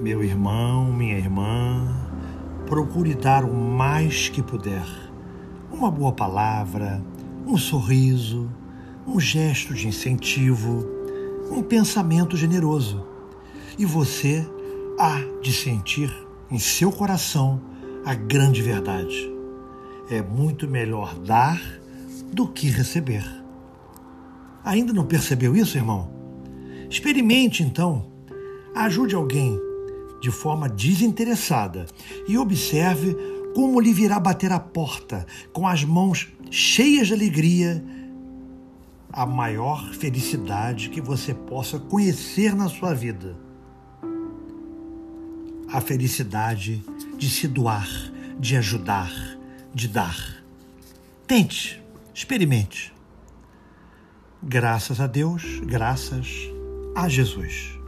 Meu irmão, minha irmã, procure dar o mais que puder. Uma boa palavra, um sorriso, um gesto de incentivo, um pensamento generoso. E você há de sentir em seu coração a grande verdade. É muito melhor dar do que receber. Ainda não percebeu isso, irmão? Experimente então. Ajude alguém de forma desinteressada e observe como lhe virá bater a porta com as mãos cheias de alegria a maior felicidade que você possa conhecer na sua vida. A felicidade de se doar, de ajudar, de dar. Tente, experimente. Graças a Deus, graças a Jesus.